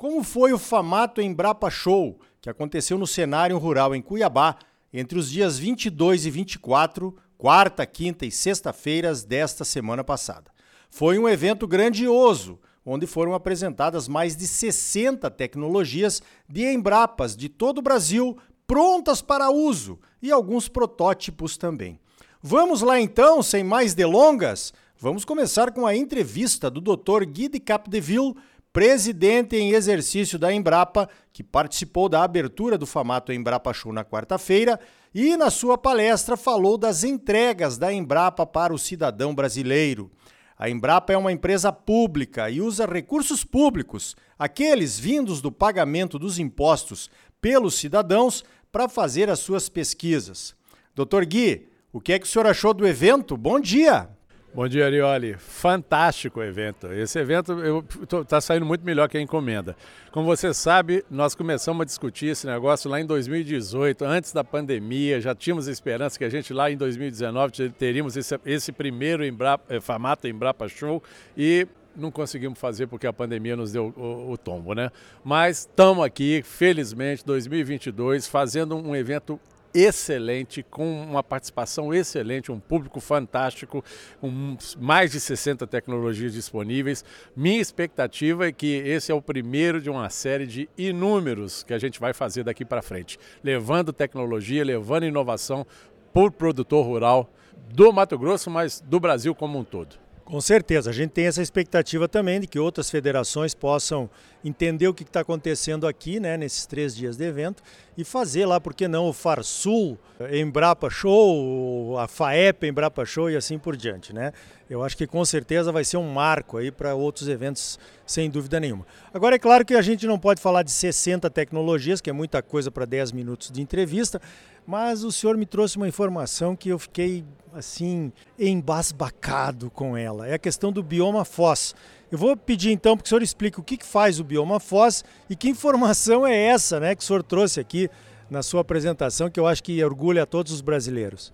como foi o Famato Embrapa Show, que aconteceu no cenário rural em Cuiabá entre os dias 22 e 24, quarta, quinta e sexta-feiras desta semana passada. Foi um evento grandioso, onde foram apresentadas mais de 60 tecnologias de Embrapas de todo o Brasil prontas para uso e alguns protótipos também. Vamos lá então, sem mais delongas? Vamos começar com a entrevista do Dr. Guy de Capdeville, presidente em exercício da Embrapa, que participou da abertura do Famato Embrapa Show na quarta-feira e, na sua palestra, falou das entregas da Embrapa para o cidadão brasileiro. A Embrapa é uma empresa pública e usa recursos públicos, aqueles vindos do pagamento dos impostos pelos cidadãos, para fazer as suas pesquisas. Doutor Gui, o que é que o senhor achou do evento? Bom dia! Bom dia, Arioli. Fantástico evento. Esse evento está saindo muito melhor que a encomenda. Como você sabe, nós começamos a discutir esse negócio lá em 2018, antes da pandemia. Já tínhamos esperança que a gente lá em 2019 teríamos esse, esse primeiro Embrapa, eh, Famato Embrapa Show e não conseguimos fazer porque a pandemia nos deu o, o tombo, né? Mas estamos aqui, felizmente, 2022, fazendo um evento excelente, com uma participação excelente, um público fantástico, com mais de 60 tecnologias disponíveis. Minha expectativa é que esse é o primeiro de uma série de inúmeros que a gente vai fazer daqui para frente, levando tecnologia, levando inovação o produtor rural do Mato Grosso, mas do Brasil como um todo. Com certeza, a gente tem essa expectativa também de que outras federações possam entender o que está acontecendo aqui, né, nesses três dias de evento, e fazer lá, por que não, o Farsul Embrapa Show, a FAEP Embrapa Show e assim por diante, né? Eu acho que com certeza vai ser um marco aí para outros eventos, sem dúvida nenhuma. Agora é claro que a gente não pode falar de 60 tecnologias, que é muita coisa para 10 minutos de entrevista, mas o senhor me trouxe uma informação que eu fiquei assim embasbacado com ela. É a questão do bioma Foz. Eu vou pedir então que o senhor explique o que, faz o bioma Foz e que informação é essa né, que o senhor trouxe aqui na sua apresentação, que eu acho que orgulha a todos os brasileiros.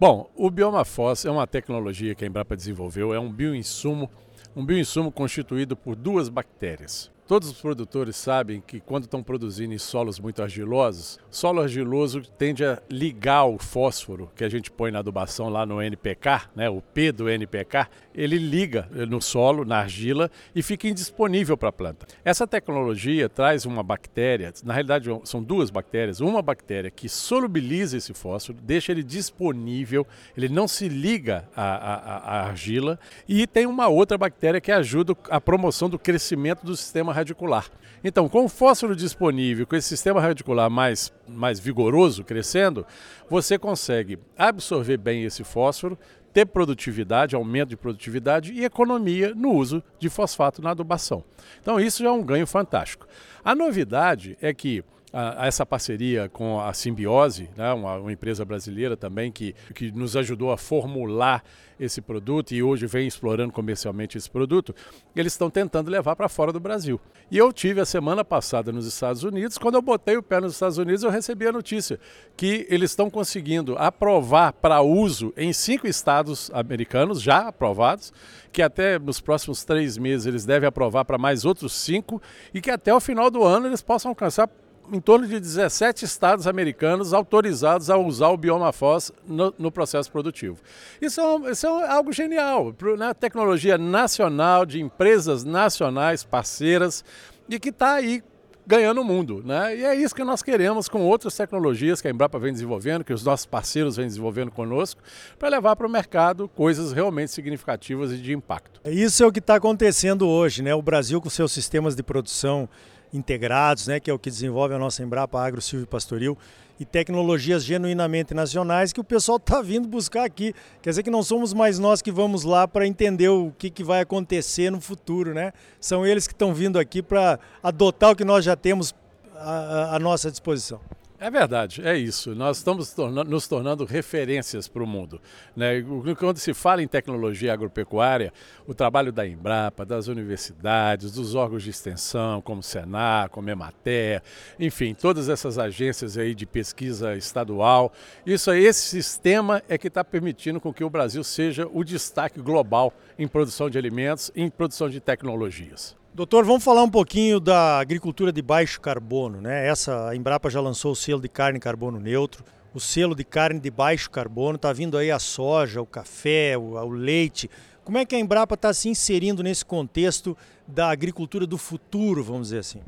Bom, o bioma Foz é uma tecnologia que a Embrapa desenvolveu, é um bioinsumo, um bioinsumo constituído por duas bactérias. Todos os produtores sabem que quando estão produzindo em solos muito argilosos, solo argiloso tende a ligar o fósforo que a gente põe na adubação lá no NPK, né, o P do NPK, ele liga no solo, na argila e fica indisponível para a planta. Essa tecnologia traz uma bactéria, na realidade são duas bactérias, uma bactéria que solubiliza esse fósforo, deixa ele disponível, ele não se liga à, à, à argila e tem uma outra bactéria que ajuda a promoção do crescimento do sistema sistema radicular. Então, com o fósforo disponível, com esse sistema radicular mais, mais vigoroso crescendo, você consegue absorver bem esse fósforo, ter produtividade, aumento de produtividade e economia no uso de fosfato na adubação. Então, isso já é um ganho fantástico. A novidade é que a, essa parceria com a Simbiose, né, uma, uma, empresa brasileira também que, que nos ajudou a formular esse produto e hoje vem explorando comercialmente esse produto, eles estão tentando levar para fora do Brasil. E eu tive a semana passada nos Estados Unidos, quando eu botei o pé nos Estados Unidos, eu recebi a notícia que eles estão conseguindo aprovar para uso em cinco estados americanos, já aprovados, que até nos próximos três meses eles devem aprovar para mais outros cinco e que até o final do ano eles possam alcançar em torno de 17 estados americanos autorizados a usar o bioma FOSS no, no processo produtivo. Isso é, isso é algo genial, né? tecnologia nacional, de empresas nacionais parceiras e que está aí ganhando o mundo. Né? E é isso que nós queremos com outras tecnologias que a Embrapa vem desenvolvendo, que os nossos parceiros vêm desenvolvendo conosco, para levar para o mercado coisas realmente significativas e de impacto. Isso é o que está acontecendo hoje. Né? O Brasil, com seus sistemas de produção integrados, né, que é o que desenvolve a nossa Embrapa Agro Silvio Pastoril, e tecnologias genuinamente nacionais que o pessoal está vindo buscar aqui. Quer dizer que não somos mais nós que vamos lá para entender o que, que vai acontecer no futuro, né? São eles que estão vindo aqui para adotar o que nós já temos à, à nossa disposição. É verdade, é isso. Nós estamos nos tornando referências para o mundo. Né? Quando se fala em tecnologia agropecuária, o trabalho da Embrapa, das universidades, dos órgãos de extensão, como o Senar, como Emater, enfim, todas essas agências aí de pesquisa estadual, isso aí, esse sistema é que está permitindo com que o Brasil seja o destaque global em produção de alimentos e em produção de tecnologias. Doutor, vamos falar um pouquinho da agricultura de baixo carbono, né? Essa a Embrapa já lançou o selo de carne carbono neutro, o selo de carne de baixo carbono, está vindo aí a soja, o café, o, o leite. Como é que a Embrapa está se inserindo nesse contexto da agricultura do futuro, vamos dizer assim?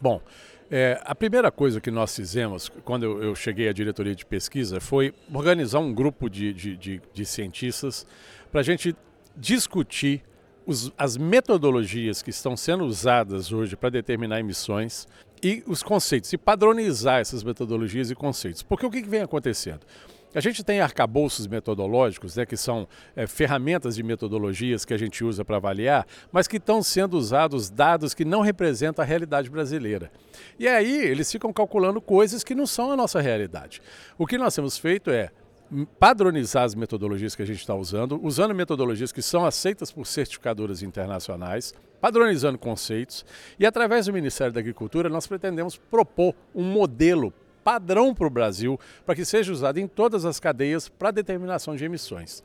Bom, é, a primeira coisa que nós fizemos quando eu, eu, cheguei à diretoria de pesquisa foi organizar um grupo de, de, de, de cientistas para a gente discutir os, as metodologias que estão sendo usadas hoje para determinar emissões e os conceitos, e padronizar essas metodologias e conceitos. Porque o que, que vem acontecendo? A gente tem arcabouços metodológicos, né, que são é, ferramentas de metodologias que a gente usa para avaliar, mas que estão sendo usados dados que não representam a realidade brasileira. E aí eles ficam calculando coisas que não são a nossa realidade. O que nós temos feito é padronizar as metodologias que a gente está usando, usando metodologias que são aceitas por certificadoras internacionais, padronizando conceitos e através do Ministério da Agricultura nós pretendemos propor um modelo padrão para o Brasil para que seja usado em todas as cadeias para determinação de emissões.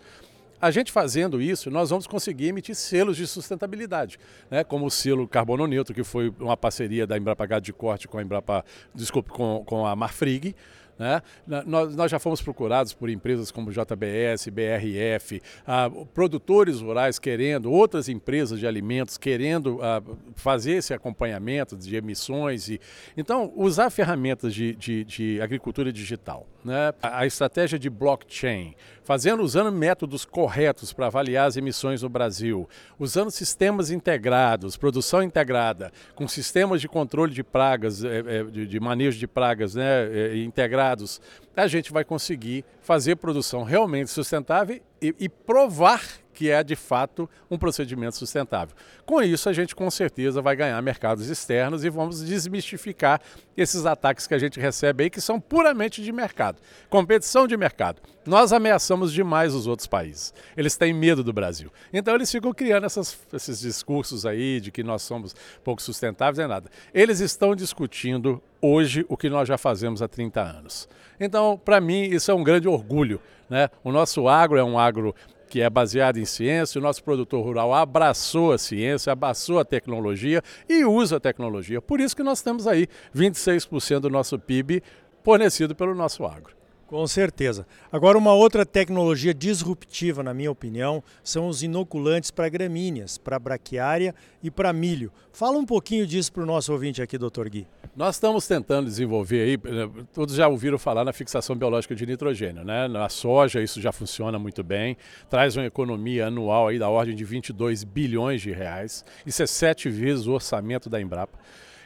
A gente fazendo isso, nós vamos conseguir emitir selos de sustentabilidade, né? como o selo Carbono Neutro, que foi uma parceria da Embrapa Gado de Corte com a Embrapa, desculpe, com, com a Marfrig, né? Nós, nós, já fomos procurados por empresas como JBS, BRF, ah, produtores rurais querendo, outras empresas de alimentos querendo ah, fazer esse acompanhamento de emissões. E, então, usar ferramentas de, de, de agricultura digital. Né? A, estratégia de blockchain, fazendo, usando métodos corretos para avaliar as emissões no Brasil, usando sistemas integrados, produção integrada, com sistemas de controle de pragas, eh, de, de manejo de pragas né, eh, integrados a gente vai conseguir fazer produção realmente sustentável e, e provar que é de fato um procedimento sustentável. Com isso, a gente com certeza vai ganhar mercados externos e vamos desmistificar esses ataques que a gente recebe aí, que são puramente de mercado. Competição de mercado. Nós ameaçamos demais os outros países. Eles têm medo do Brasil. Então, eles ficam criando essas, esses discursos aí de que nós somos pouco sustentáveis, é nada. Eles estão discutindo hoje o que nós já fazemos há 30 anos. Então, para mim, isso é um grande orgulho. Né? O nosso agro é um agro que é baseado em ciência, o nosso produtor rural abraçou a ciência, abraçou a tecnologia e usa a tecnologia. Por isso que nós temos aí 26% do nosso PIB fornecido pelo nosso agro. Com certeza. Agora, uma outra tecnologia disruptiva, na minha opinião, são os inoculantes para gramíneas, para braquiária e para milho. Fala um pouquinho disso para o nosso ouvinte aqui, doutor Gui. Nós estamos tentando desenvolver aí, eh, todos já ouviram falar na fixação biológica de nitrogênio, né? Na soja isso já funciona muito bem, traz uma economia anual aí da ordem de 22 bilhões de reais. Isso é sete vezes o orçamento da Embrapa.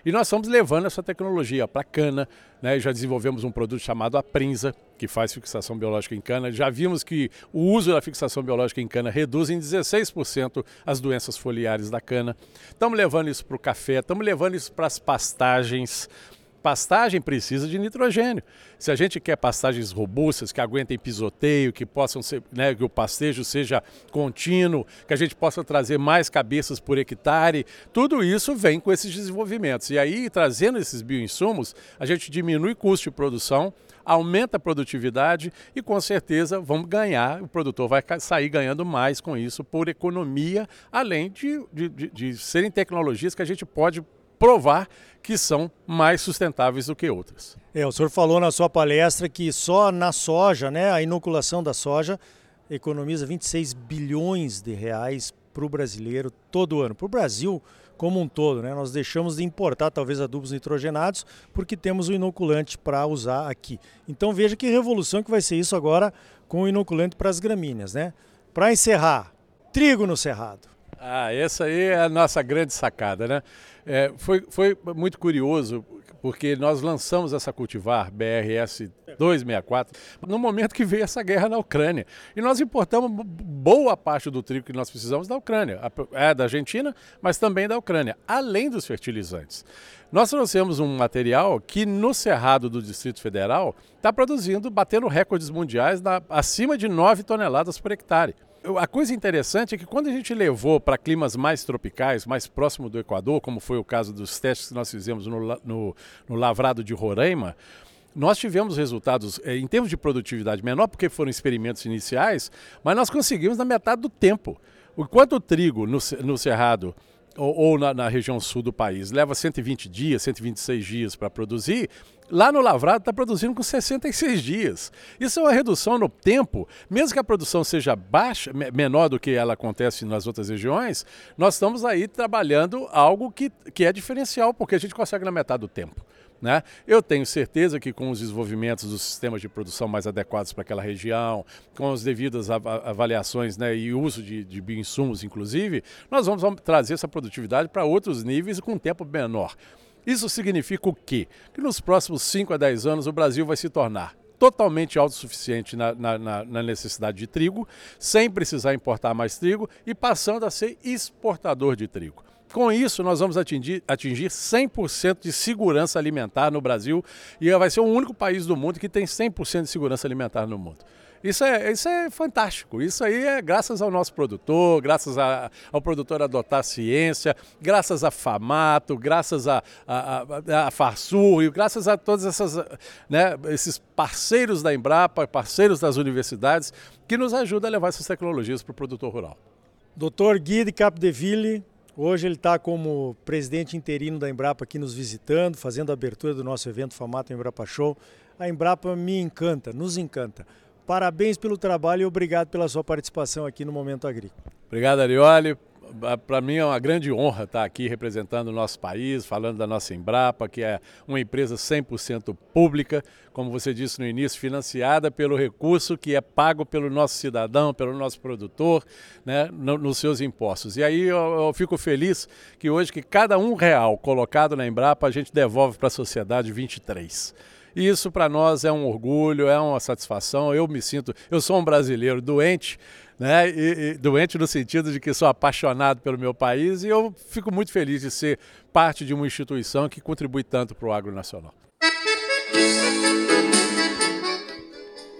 E nós estamos levando essa tecnologia para cana, né? já desenvolvemos um produto chamado Aprinza, que faz fixação biológica em cana. Já vimos que o uso da fixação biológica em cana reduz em 16% as doenças foliares da cana. Estamos levando isso para o café, estamos levando isso para as pastagens, Pastagem precisa de nitrogênio. Se a gente quer pastagens robustas, que aguentem pisoteio, que possam ser, né, que o pastejo seja contínuo, que a gente possa trazer mais cabeças por hectare, tudo isso vem com esses desenvolvimentos. E aí, trazendo esses bioinsumos, a gente diminui custo de produção, aumenta a produtividade e com certeza vamos ganhar, o produtor vai sair ganhando mais com isso por economia, além de, de, de, de serem tecnologias que a gente pode provar que são mais sustentáveis do que outras. É, o senhor falou na sua palestra que só na soja, né, a inoculação da soja economiza 26 bilhões de reais para o brasileiro todo ano. Para o Brasil como um todo, né? Nós deixamos de importar talvez adubos nitrogenados porque temos o inoculante para usar aqui. Então veja que revolução que vai ser isso agora com o inoculante para as gramíneas, né? Para encerrar, trigo no cerrado. Ah, essa aí é a nossa grande sacada, né? É, foi, foi muito curioso, porque nós lançamos essa cultivar BRS 264 no momento que veio essa guerra na Ucrânia. E nós importamos boa parte do trigo que nós precisamos da Ucrânia, é da Argentina, mas também da Ucrânia, além dos fertilizantes. Nós trouxemos um material que no Cerrado do Distrito Federal está produzindo, batendo recordes mundiais na, acima de 9 toneladas por hectare a coisa interessante é que quando a gente levou para climas mais tropicais, mais próximo do Equador, como foi o caso dos testes que nós fizemos no, no, no lavrado de Roraima, nós tivemos resultados eh, em termos de produtividade menor, porque foram experimentos iniciais, mas nós conseguimos na metade do tempo. Enquanto o trigo no, no Cerrado ou, ou na, na, região sul do país leva 120 dias, 126 dias para produzir, lá no Lavrado está produzindo com 66 dias. Isso é uma redução no tempo, mesmo que a produção seja baixa, menor do que ela acontece nas outras regiões, nós estamos aí trabalhando algo que, que é diferencial, porque a gente consegue na metade do tempo. Né? Eu tenho certeza que com os desenvolvimentos dos sistemas de produção mais adequados para aquela região, com as devidas avaliações né, e uso de, de bioinsumos, inclusive, nós vamos trazer essa produtividade para outros níveis com tempo menor. Isso significa o quê? Que nos próximos 5 a 10 anos o Brasil vai se tornar totalmente autossuficiente na, na, na, necessidade de trigo, sem precisar importar mais trigo e passando a ser exportador de trigo. Com isso, nós vamos atingir, atingir 100% de segurança alimentar no Brasil e vai ser o único país do mundo que tem 100% de segurança alimentar no mundo. Isso é, isso é fantástico. Isso aí é graças ao nosso produtor, graças a, ao produtor adotar a ciência, graças a Famato, graças a, a, a, a graças a todos essas, né, esses parceiros da Embrapa, parceiros das universidades, que nos ajudam a levar essas tecnologias para o produtor rural. Doutor Guy de Capdeville, Hoje ele está como presidente interino da Embrapa aqui nos visitando, fazendo a abertura do nosso evento Famato Embrapa Show. A Embrapa me encanta, nos encanta. Parabéns pelo trabalho e obrigado pela sua participação aqui no Momento Agrícola. Obrigado, Arioli para mim é uma grande honra estar aqui representando o nosso país, falando da nossa Embrapa, que é uma empresa 100% pública, como você disse no início, financiada pelo recurso que é pago pelo nosso cidadão, pelo nosso produtor, né, nos seus impostos. E aí eu, eu fico feliz que hoje que cada um real colocado na Embrapa a gente devolve para a sociedade 23. E isso para nós é um orgulho, é uma satisfação. Eu me sinto, eu sou um brasileiro doente, né? E, e, doente no sentido de que sou apaixonado pelo meu país e eu fico muito feliz de ser parte de uma instituição que contribui tanto para o agro nacional.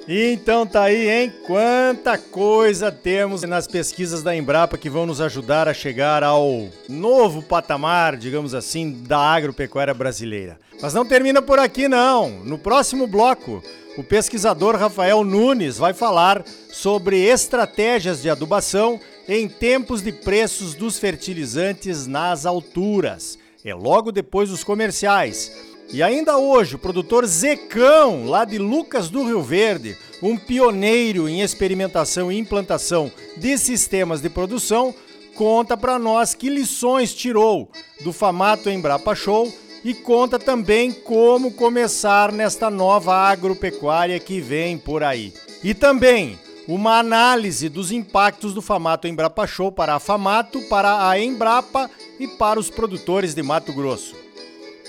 Então tá aí, hein? Quanta coisa temos nas pesquisas da Embrapa que vão nos ajudar a chegar ao novo patamar, digamos assim, da agropecuária brasileira. Mas não termina por aqui não. No próximo bloco, o pesquisador Rafael Nunes vai falar sobre estratégias de adubação em tempos de preços dos fertilizantes nas alturas. É logo depois dos comerciais. E ainda hoje, o produtor Zecão, lá de Lucas do Rio Verde, um pioneiro em experimentação e implantação de sistemas de produção, conta para nós que lições tirou do Famato Embrapa Show e conta também como começar nesta nova agropecuária que vem por aí. E também uma análise dos impactos do Famato Embrapa Show para a Famato, para a Embrapa e para os produtores de Mato Grosso.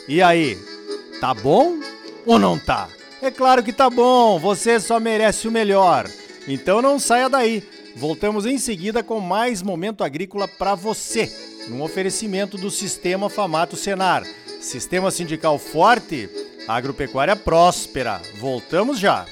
E aí, tá bom ou não tá? É claro que tá bom, você só merece o melhor. Então não saia daí. Voltamos em seguida com mais momento agrícola para você, num oferecimento do Sistema Famato Senar Sistema sindical forte, agropecuária próspera. Voltamos já.